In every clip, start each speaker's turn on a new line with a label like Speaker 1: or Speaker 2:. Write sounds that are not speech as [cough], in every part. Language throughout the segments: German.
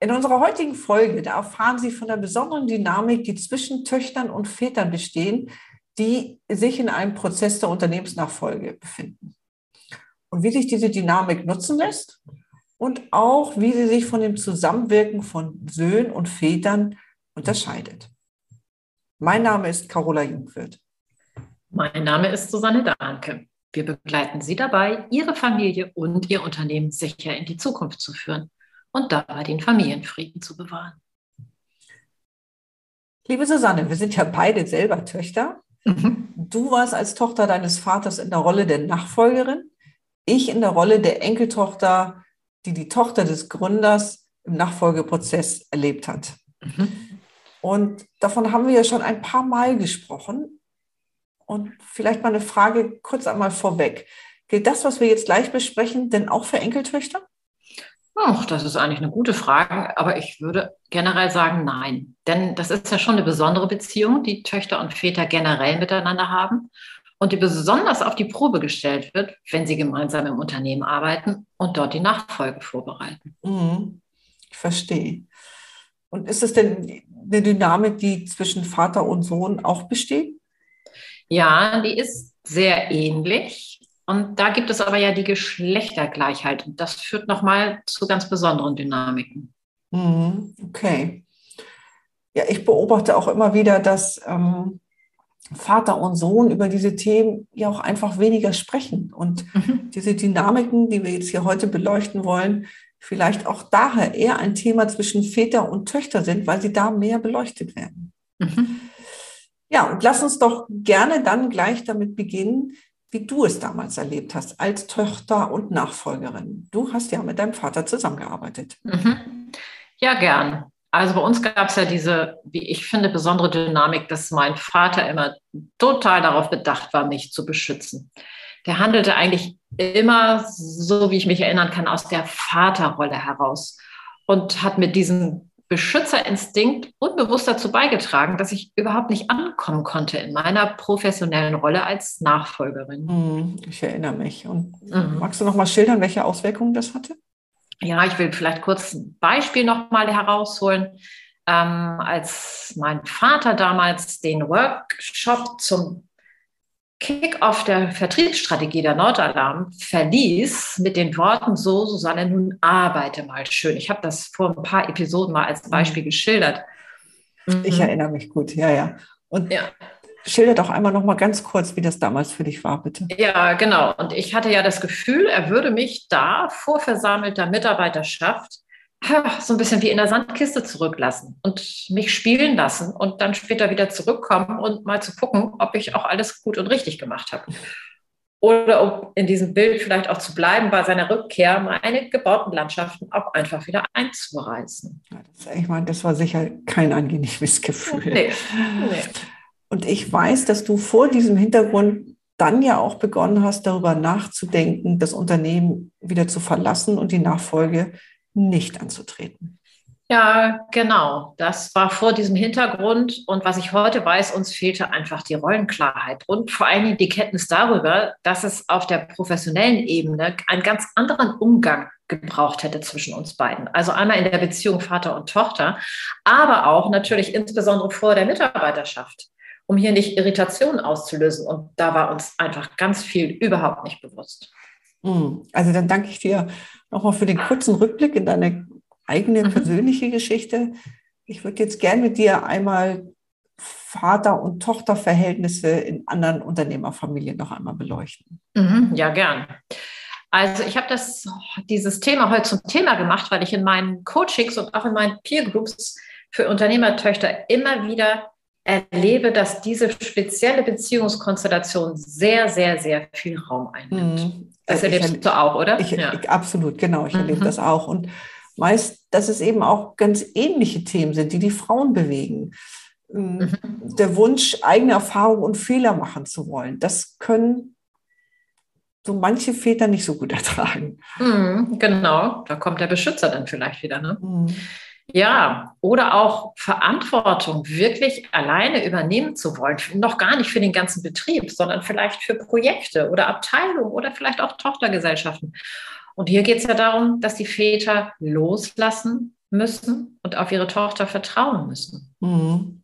Speaker 1: In unserer heutigen Folge, da erfahren Sie von der besonderen Dynamik, die zwischen Töchtern und Vätern bestehen, die sich in einem Prozess der Unternehmensnachfolge befinden. Und wie sich diese Dynamik nutzen lässt und auch, wie sie sich von dem Zusammenwirken von Söhnen und Vätern unterscheidet. Mein Name ist Carola Jungwirth.
Speaker 2: Mein Name ist Susanne Dahnke. Wir begleiten Sie dabei, Ihre Familie und Ihr Unternehmen sicher in die Zukunft zu führen und dabei den Familienfrieden zu bewahren.
Speaker 1: Liebe Susanne, wir sind ja beide selber Töchter. Mhm. Du warst als Tochter deines Vaters in der Rolle der Nachfolgerin, ich in der Rolle der Enkeltochter, die die Tochter des Gründers im Nachfolgeprozess erlebt hat. Mhm. Und davon haben wir ja schon ein paar Mal gesprochen. Und vielleicht mal eine Frage kurz einmal vorweg. Gilt das, was wir jetzt gleich besprechen, denn auch für Enkeltöchter?
Speaker 2: Ach, das ist eigentlich eine gute Frage, aber ich würde generell sagen, nein. Denn das ist ja schon eine besondere Beziehung, die Töchter und Väter generell miteinander haben und die besonders auf die Probe gestellt wird, wenn sie gemeinsam im Unternehmen arbeiten und dort die Nachfolge vorbereiten.
Speaker 1: Mhm. Ich verstehe. Und ist es denn eine Dynamik, die zwischen Vater und Sohn auch besteht?
Speaker 2: Ja, die ist sehr ähnlich. Und da gibt es aber ja die Geschlechtergleichheit. Und das führt nochmal zu ganz besonderen Dynamiken.
Speaker 1: Mhm, okay. Ja, ich beobachte auch immer wieder, dass ähm, Vater und Sohn über diese Themen ja auch einfach weniger sprechen. Und mhm. diese Dynamiken, die wir jetzt hier heute beleuchten wollen, vielleicht auch daher eher ein Thema zwischen Väter und Töchter sind, weil sie da mehr beleuchtet werden. Mhm. Ja, und lass uns doch gerne dann gleich damit beginnen, wie du es damals erlebt hast als Tochter und Nachfolgerin. Du hast ja mit deinem Vater zusammengearbeitet.
Speaker 2: Mhm. Ja, gern. Also bei uns gab es ja diese, wie ich finde, besondere Dynamik, dass mein Vater immer total darauf bedacht war, mich zu beschützen. Der handelte eigentlich immer, so wie ich mich erinnern kann, aus der Vaterrolle heraus und hat mit diesen Beschützerinstinkt unbewusst dazu beigetragen, dass ich überhaupt nicht ankommen konnte in meiner professionellen Rolle als Nachfolgerin.
Speaker 1: Hm, ich erinnere mich. Und mhm. magst du noch mal schildern, welche Auswirkungen das hatte?
Speaker 2: Ja, ich will vielleicht kurz ein Beispiel noch mal herausholen. Ähm, als mein Vater damals den Workshop zum Kick-off der Vertriebsstrategie der Nordalarm verließ mit den Worten so, Susanne, nun arbeite mal schön. Ich habe das vor ein paar Episoden mal als Beispiel mhm. geschildert.
Speaker 1: Ich mhm. erinnere mich gut, ja, ja. Und ja. schilder doch einmal noch mal ganz kurz, wie das damals für dich war, bitte.
Speaker 2: Ja, genau. Und ich hatte ja das Gefühl, er würde mich da vor versammelter Mitarbeiterschaft so ein bisschen wie in der Sandkiste zurücklassen und mich spielen lassen und dann später wieder zurückkommen und mal zu gucken, ob ich auch alles gut und richtig gemacht habe. Oder um in diesem Bild vielleicht auch zu bleiben, bei seiner Rückkehr meine gebauten Landschaften auch einfach wieder einzureißen.
Speaker 1: Ich meine, das war sicher kein angenehmes Gefühl. Nee, nee. Und ich weiß, dass du vor diesem Hintergrund dann ja auch begonnen hast, darüber nachzudenken, das Unternehmen wieder zu verlassen und die Nachfolge nicht anzutreten.
Speaker 2: Ja, genau. Das war vor diesem Hintergrund. Und was ich heute weiß, uns fehlte einfach die Rollenklarheit und vor allen Dingen die Kenntnis darüber, dass es auf der professionellen Ebene einen ganz anderen Umgang gebraucht hätte zwischen uns beiden. Also einmal in der Beziehung Vater und Tochter, aber auch natürlich insbesondere vor der Mitarbeiterschaft, um hier nicht Irritationen auszulösen. Und da war uns einfach ganz viel überhaupt nicht bewusst.
Speaker 1: Hm. Also dann danke ich dir nochmal für den kurzen Rückblick in deine eigene mhm. persönliche Geschichte. Ich würde jetzt gerne mit dir einmal Vater- und Tochterverhältnisse in anderen Unternehmerfamilien noch einmal beleuchten.
Speaker 2: Mhm, ja, gern. Also ich habe das, dieses Thema heute zum Thema gemacht, weil ich in meinen Coachings und auch in meinen Peer Groups für Unternehmertöchter immer wieder erlebe, dass diese spezielle Beziehungskonstellation sehr, sehr, sehr viel Raum einnimmt. Mhm.
Speaker 1: Das erlebst du auch, oder? Ich, ja. ich, absolut, genau. Ich mhm. erlebe das auch. Und meist, dass es eben auch ganz ähnliche Themen sind, die die Frauen bewegen. Ähm, mhm. Der Wunsch, eigene Erfahrungen und Fehler machen zu wollen, das können so manche Väter nicht so gut [laughs] ertragen.
Speaker 2: Mhm, genau, da kommt der Beschützer dann vielleicht wieder. Ne? Ja, oder auch Verantwortung wirklich alleine übernehmen zu wollen. Noch gar nicht für den ganzen Betrieb, sondern vielleicht für Projekte oder Abteilungen oder vielleicht auch Tochtergesellschaften. Und hier geht es ja darum, dass die Väter loslassen müssen und auf ihre Tochter vertrauen müssen. Mhm.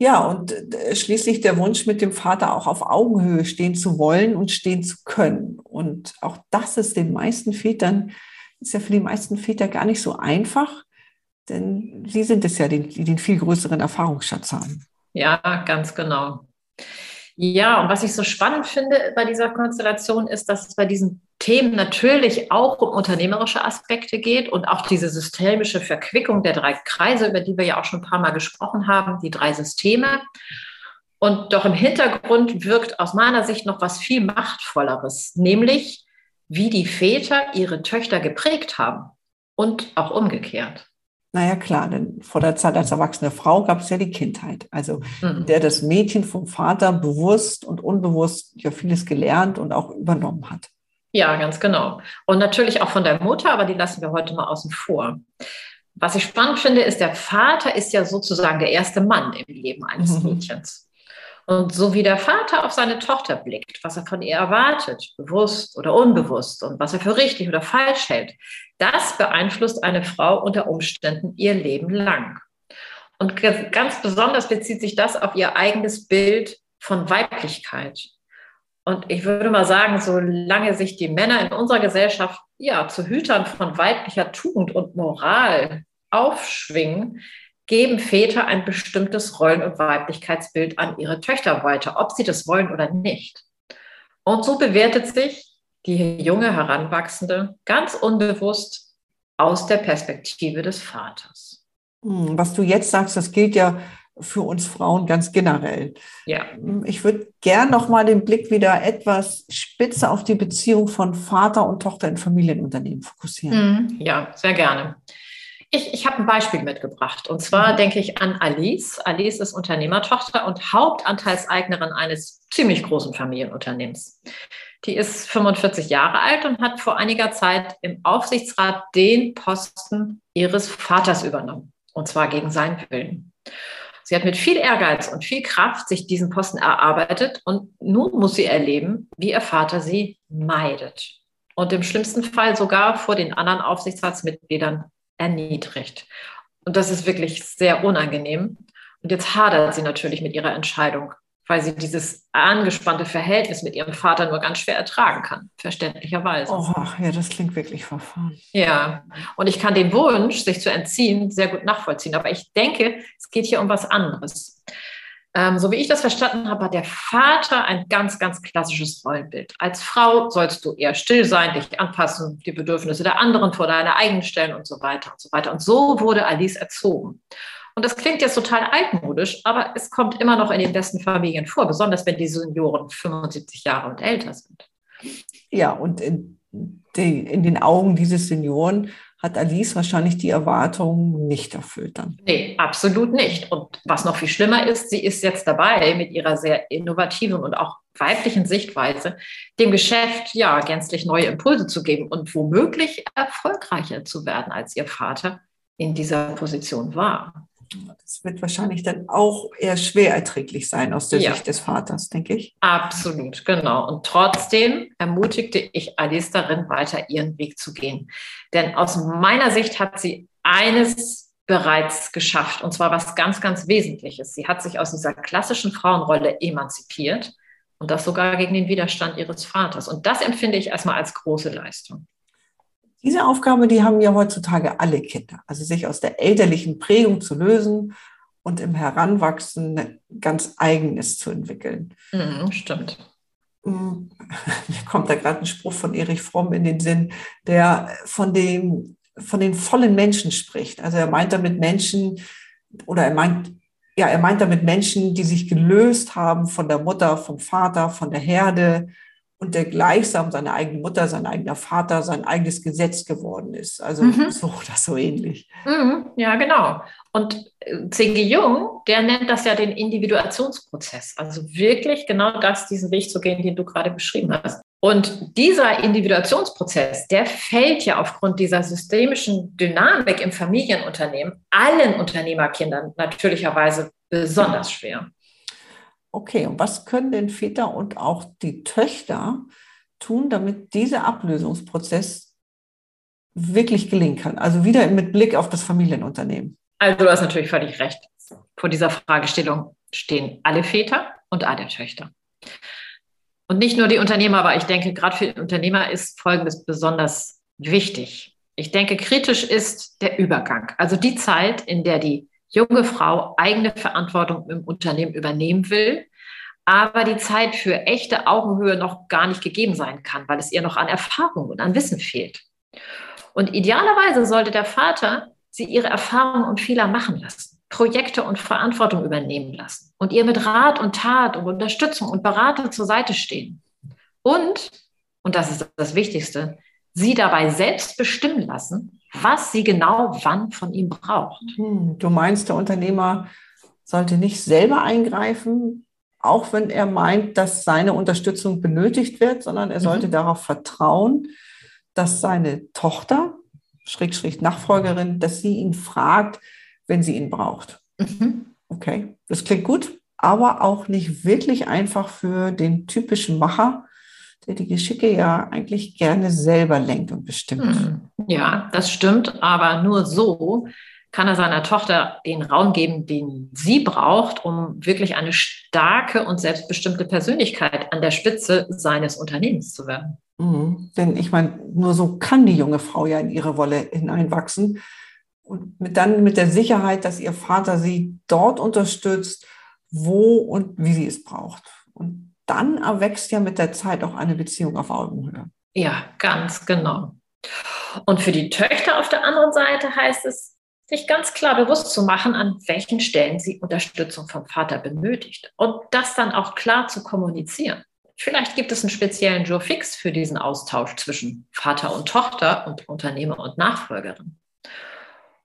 Speaker 1: Ja, und äh, schließlich der Wunsch, mit dem Vater auch auf Augenhöhe stehen zu wollen und stehen zu können. Und auch das ist den meisten Vätern, ist ja für die meisten Väter gar nicht so einfach, denn sie sind es ja, die, den viel größeren Erfahrungsschatz haben.
Speaker 2: Ja, ganz genau. Ja, und was ich so spannend finde bei dieser Konstellation ist, dass es bei diesen Themen natürlich auch um unternehmerische Aspekte geht und auch diese systemische Verquickung der drei Kreise, über die wir ja auch schon ein paar Mal gesprochen haben, die drei Systeme. Und doch im Hintergrund wirkt aus meiner Sicht noch was viel Machtvolleres, nämlich wie die Väter ihre Töchter geprägt haben und auch umgekehrt.
Speaker 1: Naja, klar, denn vor der Zeit als erwachsene Frau gab es ja die Kindheit, also mhm. der das Mädchen vom Vater bewusst und unbewusst ja vieles gelernt und auch übernommen hat.
Speaker 2: Ja, ganz genau. Und natürlich auch von der Mutter, aber die lassen wir heute mal außen vor. Was ich spannend finde, ist, der Vater ist ja sozusagen der erste Mann im Leben eines mhm. Mädchens. Und so wie der Vater auf seine Tochter blickt, was er von ihr erwartet, bewusst oder unbewusst und was er für richtig oder falsch hält, das beeinflusst eine Frau unter Umständen ihr Leben lang. Und ganz besonders bezieht sich das auf ihr eigenes Bild von Weiblichkeit. Und ich würde mal sagen, solange sich die Männer in unserer Gesellschaft ja zu Hütern von weiblicher Tugend und Moral aufschwingen, geben Väter ein bestimmtes Rollen- und Weiblichkeitsbild an ihre Töchter weiter, ob sie das wollen oder nicht. Und so bewertet sich die junge Heranwachsende ganz unbewusst aus der Perspektive des Vaters.
Speaker 1: Hm, was du jetzt sagst, das gilt ja für uns Frauen ganz generell. Ja. Hm, ich würde gern noch mal den Blick wieder etwas spitze auf die Beziehung von Vater und Tochter in Familienunternehmen fokussieren.
Speaker 2: Hm, ja, sehr gerne. Ich, ich habe ein Beispiel mitgebracht. Und zwar mhm. denke ich an Alice. Alice ist Unternehmertochter und Hauptanteilseignerin eines ziemlich großen Familienunternehmens. Die ist 45 Jahre alt und hat vor einiger Zeit im Aufsichtsrat den Posten ihres Vaters übernommen. Und zwar gegen seinen Willen. Sie hat mit viel Ehrgeiz und viel Kraft sich diesen Posten erarbeitet und nun muss sie erleben, wie ihr Vater sie meidet. Und im schlimmsten Fall sogar vor den anderen Aufsichtsratsmitgliedern erniedrigt. Und das ist wirklich sehr unangenehm. Und jetzt hadert sie natürlich mit ihrer Entscheidung, weil sie dieses angespannte Verhältnis mit ihrem Vater nur ganz schwer ertragen kann, verständlicherweise.
Speaker 1: Oh, ja, das klingt wirklich verfahren.
Speaker 2: Ja, und ich kann den Wunsch, sich zu entziehen, sehr gut nachvollziehen. Aber ich denke, es geht hier um was anderes. Ähm, so wie ich das verstanden habe, hat der Vater ein ganz, ganz klassisches Rollenbild. Als Frau sollst du eher still sein, dich anpassen, die Bedürfnisse der anderen vor deine eigenen stellen und so weiter und so weiter. Und so wurde Alice erzogen. Und das klingt jetzt total altmodisch, aber es kommt immer noch in den besten Familien vor, besonders wenn die Senioren 75 Jahre und älter sind.
Speaker 1: Ja, und in, den Augen dieses Senioren hat Alice wahrscheinlich die Erwartungen nicht erfüllt dann.
Speaker 2: Nee, absolut nicht. Und was noch viel schlimmer ist, sie ist jetzt dabei, mit ihrer sehr innovativen und auch weiblichen Sichtweise dem Geschäft ja gänzlich neue Impulse zu geben und womöglich erfolgreicher zu werden, als ihr Vater in dieser Position war.
Speaker 1: Das wird wahrscheinlich dann auch eher schwer erträglich sein aus der ja. Sicht des Vaters, denke ich.
Speaker 2: Absolut, genau. Und trotzdem ermutigte ich Alice darin, weiter ihren Weg zu gehen. Denn aus meiner Sicht hat sie eines bereits geschafft, und zwar was ganz, ganz Wesentliches. Sie hat sich aus dieser klassischen Frauenrolle emanzipiert und das sogar gegen den Widerstand ihres Vaters. Und das empfinde ich erstmal als große Leistung.
Speaker 1: Diese Aufgabe, die haben ja heutzutage alle Kinder. Also sich aus der elterlichen Prägung zu lösen und im Heranwachsen ganz eigenes zu entwickeln.
Speaker 2: Mhm, stimmt.
Speaker 1: Mm, [laughs] mir kommt da gerade ein Spruch von Erich Fromm in den Sinn, der von dem, von den vollen Menschen spricht. Also er meint damit Menschen, oder er meint, ja, er meint damit Menschen, die sich gelöst haben von der Mutter, vom Vater, von der Herde und der gleichsam seine eigene Mutter, sein eigener Vater, sein eigenes Gesetz geworden ist. Also mhm. so oder so ähnlich.
Speaker 2: Mhm, ja, genau. Und äh, C.G. Jung, der nennt das ja den Individuationsprozess. Also wirklich genau das, diesen Weg zu gehen, den du gerade beschrieben hast. Und dieser Individuationsprozess, der fällt ja aufgrund dieser systemischen Dynamik im Familienunternehmen allen Unternehmerkindern natürlicherweise besonders schwer.
Speaker 1: Okay, und was können denn Väter und auch die Töchter tun, damit dieser Ablösungsprozess wirklich gelingen kann? Also wieder mit Blick auf das Familienunternehmen.
Speaker 2: Also du hast natürlich völlig recht. Vor dieser Fragestellung stehen alle Väter und alle Töchter. Und nicht nur die Unternehmer, aber ich denke, gerade für die Unternehmer ist Folgendes besonders wichtig. Ich denke, kritisch ist der Übergang. Also die Zeit, in der die junge Frau eigene Verantwortung im Unternehmen übernehmen will, aber die Zeit für echte Augenhöhe noch gar nicht gegeben sein kann, weil es ihr noch an Erfahrung und an Wissen fehlt. Und idealerweise sollte der Vater sie ihre Erfahrungen und Fehler machen lassen, Projekte und Verantwortung übernehmen lassen und ihr mit Rat und Tat und Unterstützung und Beratung zur Seite stehen. Und, und das ist das Wichtigste, sie dabei selbst bestimmen lassen, was sie genau wann von ihm braucht.
Speaker 1: Hm, du meinst, der Unternehmer sollte nicht selber eingreifen, auch wenn er meint, dass seine Unterstützung benötigt wird, sondern er sollte mhm. darauf vertrauen, dass seine Tochter, Schrägstrich Nachfolgerin, dass sie ihn fragt, wenn sie ihn braucht. Mhm. Okay, das klingt gut, aber auch nicht wirklich einfach für den typischen Macher, der die Geschicke ja eigentlich gerne selber lenkt und bestimmt. Hm.
Speaker 2: Ja, das stimmt, aber nur so kann er seiner Tochter den Raum geben, den sie braucht, um wirklich eine starke und selbstbestimmte Persönlichkeit an der Spitze seines Unternehmens zu werden.
Speaker 1: Mhm. Denn ich meine, nur so kann die junge Frau ja in ihre Wolle hineinwachsen. Und mit, dann mit der Sicherheit, dass ihr Vater sie dort unterstützt, wo und wie sie es braucht. Und dann erwächst ja mit der Zeit auch eine Beziehung auf Augenhöhe.
Speaker 2: Ja, ganz genau. Und für die Töchter auf der anderen Seite heißt es, sich ganz klar bewusst zu machen, an welchen Stellen sie Unterstützung vom Vater benötigt und das dann auch klar zu kommunizieren. Vielleicht gibt es einen speziellen Joe Fix für diesen Austausch zwischen Vater und Tochter und Unternehmer und Nachfolgerin.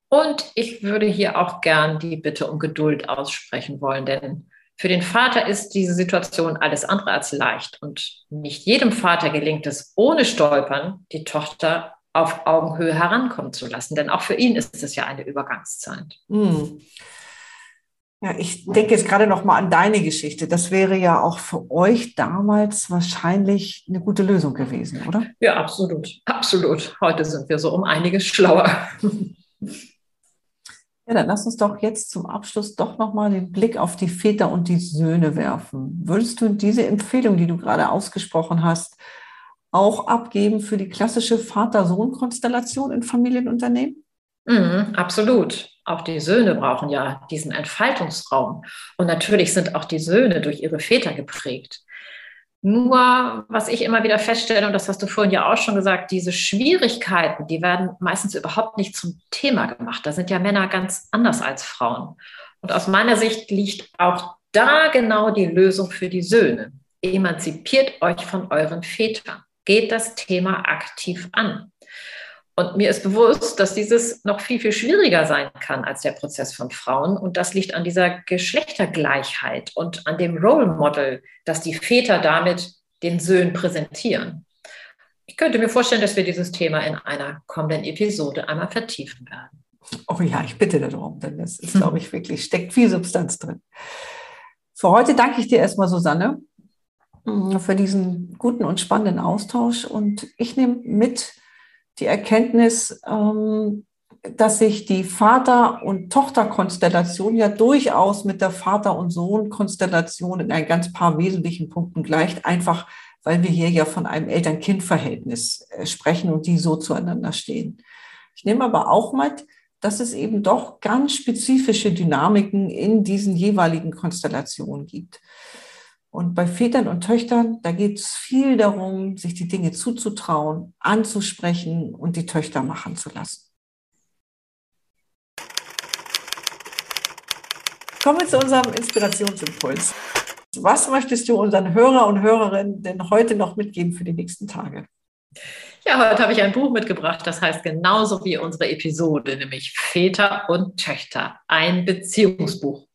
Speaker 2: Und ich würde hier auch gern die Bitte um Geduld aussprechen wollen, denn für den Vater ist diese Situation alles andere als leicht und nicht jedem Vater gelingt es, ohne Stolpern die Tochter auf Augenhöhe herankommen zu lassen, denn auch für ihn ist es ja eine Übergangszeit. Hm.
Speaker 1: Ja, ich denke jetzt gerade noch mal an deine Geschichte. Das wäre ja auch für euch damals wahrscheinlich eine gute Lösung gewesen, oder?
Speaker 2: Ja, absolut, absolut. Heute sind wir so um einiges schlauer. [laughs]
Speaker 1: Ja, dann lass uns doch jetzt zum Abschluss doch nochmal den Blick auf die Väter und die Söhne werfen. Würdest du diese Empfehlung, die du gerade ausgesprochen hast, auch abgeben für die klassische Vater-Sohn-Konstellation in Familienunternehmen?
Speaker 2: Mhm, absolut. Auch die Söhne brauchen ja diesen Entfaltungsraum. Und natürlich sind auch die Söhne durch ihre Väter geprägt. Nur, was ich immer wieder feststelle, und das hast du vorhin ja auch schon gesagt, diese Schwierigkeiten, die werden meistens überhaupt nicht zum Thema gemacht. Da sind ja Männer ganz anders als Frauen. Und aus meiner Sicht liegt auch da genau die Lösung für die Söhne. Emanzipiert euch von euren Vätern. Geht das Thema aktiv an. Und mir ist bewusst, dass dieses noch viel, viel schwieriger sein kann als der Prozess von Frauen. Und das liegt an dieser Geschlechtergleichheit und an dem Role Model, das die Väter damit den Söhnen präsentieren. Ich könnte mir vorstellen, dass wir dieses Thema in einer kommenden Episode einmal vertiefen werden.
Speaker 1: Oh ja, ich bitte darum, denn das ist, glaube ich, wirklich, steckt viel Substanz drin. Für heute danke ich dir erstmal, Susanne, für diesen guten und spannenden Austausch. Und ich nehme mit, die Erkenntnis, ähm, dass sich die Vater- und Tochterkonstellation ja durchaus mit der Vater- und Sohn-Konstellation in ein ganz paar wesentlichen Punkten gleicht, einfach weil wir hier ja von einem Eltern-Kind-Verhältnis äh, sprechen und die so zueinander stehen. Ich nehme aber auch mit, dass es eben doch ganz spezifische Dynamiken in diesen jeweiligen Konstellationen gibt. Und bei Vätern und Töchtern, da geht es viel darum, sich die Dinge zuzutrauen, anzusprechen und die Töchter machen zu lassen. Kommen wir zu unserem Inspirationsimpuls. Was möchtest du unseren Hörer und Hörerinnen denn heute noch mitgeben für die nächsten Tage?
Speaker 2: Ja, heute habe ich ein Buch mitgebracht, das heißt genauso wie unsere Episode, nämlich Väter und Töchter, ein Beziehungsbuch.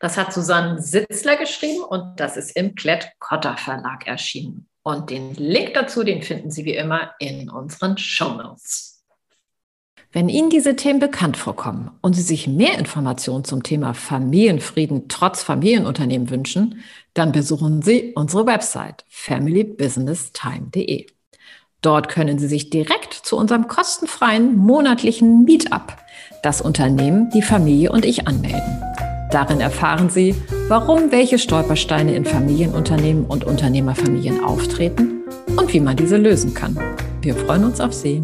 Speaker 2: Das hat Susanne Sitzler geschrieben und das ist im Klett-Cotta Verlag erschienen. Und den Link dazu, den finden Sie wie immer in unseren Show Notes. Wenn Ihnen diese Themen bekannt vorkommen und Sie sich mehr Informationen zum Thema Familienfrieden trotz Familienunternehmen wünschen, dann besuchen Sie unsere Website familybusinesstime.de. Dort können Sie sich direkt zu unserem kostenfreien monatlichen Meetup, das Unternehmen, die Familie und ich anmelden. Darin erfahren Sie, warum welche Stolpersteine in Familienunternehmen und Unternehmerfamilien auftreten und wie man diese lösen kann. Wir freuen uns auf Sie.